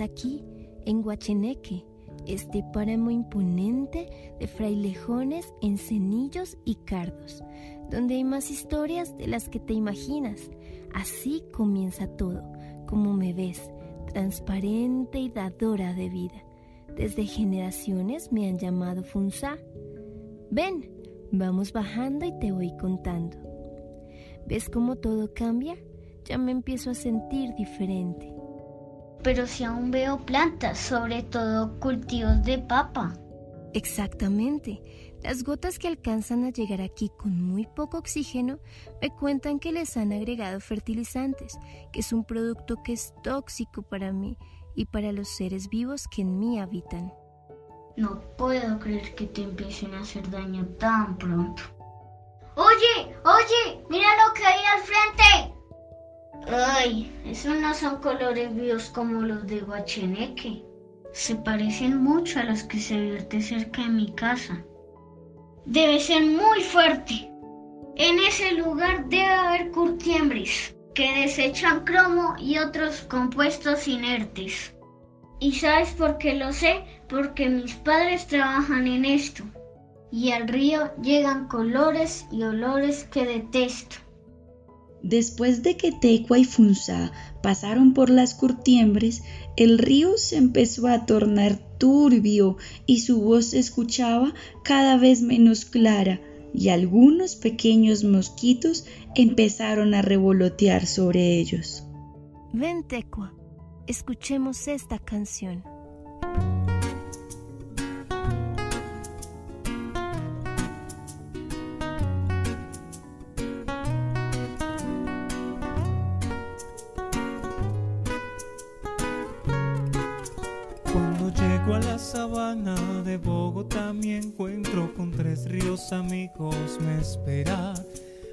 aquí, en Guacheneque, este páramo imponente de frailejones, encenillos y cardos, donde hay más historias de las que te imaginas. Así comienza todo, como me ves, transparente y dadora de vida. Desde generaciones me han llamado Funza. Ven, vamos bajando y te voy contando. ¿Ves cómo todo cambia? Ya me empiezo a sentir diferente. Pero si aún veo plantas, sobre todo cultivos de papa. Exactamente. Las gotas que alcanzan a llegar aquí con muy poco oxígeno me cuentan que les han agregado fertilizantes, que es un producto que es tóxico para mí y para los seres vivos que en mí habitan. No puedo creer que te empiecen a hacer daño tan pronto. Oye, oye, mira lo que hay al frente. Ay, esos no son colores vivos como los de Guacheneque. Se parecen mucho a los que se vierte cerca de mi casa. Debe ser muy fuerte. En ese lugar debe haber curtiembres que desechan cromo y otros compuestos inertes. ¿Y sabes por qué lo sé? Porque mis padres trabajan en esto. Y al río llegan colores y olores que detesto. Después de que Tecua y Funza pasaron por las curtiembres, el río se empezó a tornar turbio y su voz se escuchaba cada vez menos clara y algunos pequeños mosquitos empezaron a revolotear sobre ellos. Ven, Tecua, escuchemos esta canción. Cuando llego a la sabana de Bogotá me encuentro con tres ríos amigos me espera.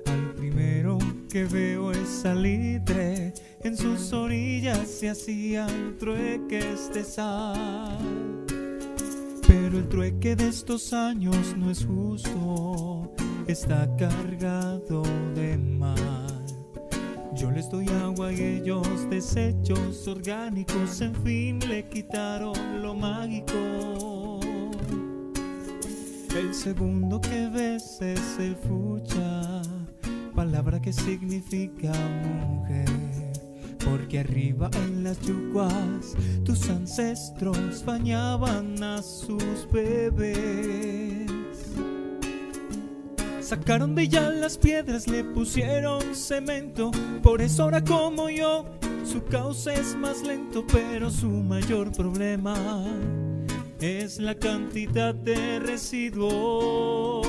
Al primero que veo es salitre, en sus orillas se hacían trueques de sal. Pero el trueque de estos años no es justo, está cargado de mal. Yo les doy agua y ellos desechos orgánicos, en fin, le quitaron lo mágico. El segundo que ves es el fucha, palabra que significa mujer. Porque arriba en las yuguas tus ancestros bañaban a sus bebés. Sacaron de ella las piedras, le pusieron cemento. Por eso ahora como yo, su cauce es más lento, pero su mayor problema es la cantidad de residuos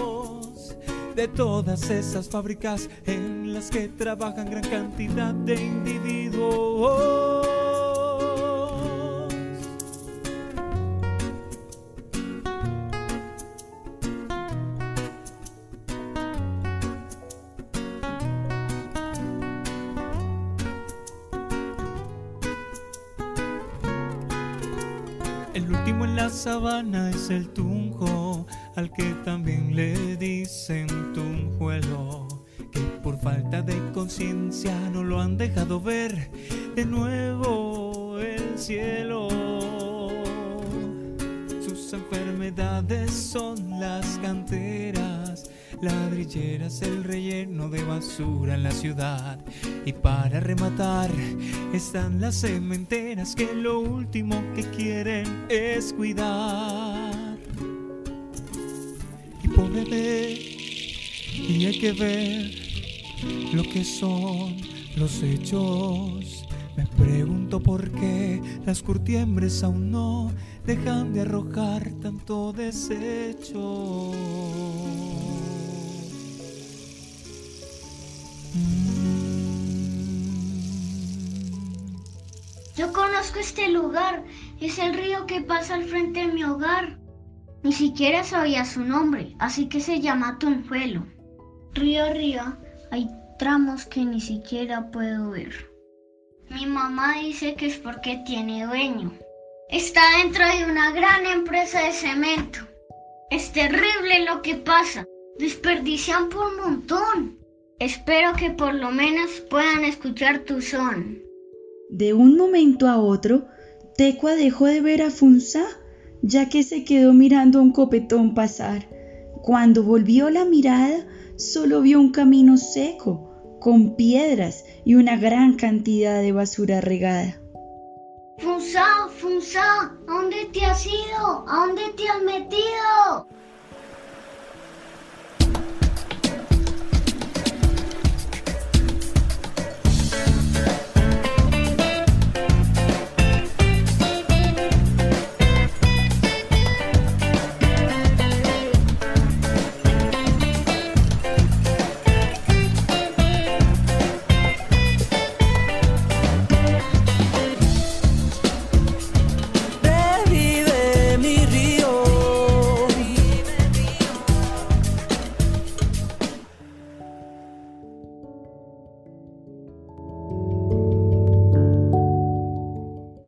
de todas esas fábricas en las que trabajan gran cantidad de individuos. El último en la sabana es el tunjo, al que también le dicen tunjuelo, que por falta de conciencia no lo han dejado ver de nuevo el cielo. Sus enfermedades son las canteras, ladrilleras, el relleno de basura en la ciudad. Y para rematar, están las cementeras que lo último que quieren es cuidar. Y pobre ver, y hay que ver lo que son los hechos. Me pregunto por qué las curtiembres aún no dejan de arrojar tanto desecho. Conozco este lugar. Es el río que pasa al frente de mi hogar. Ni siquiera sabía su nombre, así que se llama Tunjuelo. Río arriba hay tramos que ni siquiera puedo ver. Mi mamá dice que es porque tiene dueño. Está dentro de una gran empresa de cemento. Es terrible lo que pasa. Desperdician por montón. Espero que por lo menos puedan escuchar tu son. De un momento a otro, Tecua dejó de ver a Funza, ya que se quedó mirando a un copetón pasar. Cuando volvió la mirada, solo vio un camino seco, con piedras y una gran cantidad de basura regada. Funza, Funza, ¿a dónde te has ido? ¿A dónde te has metido?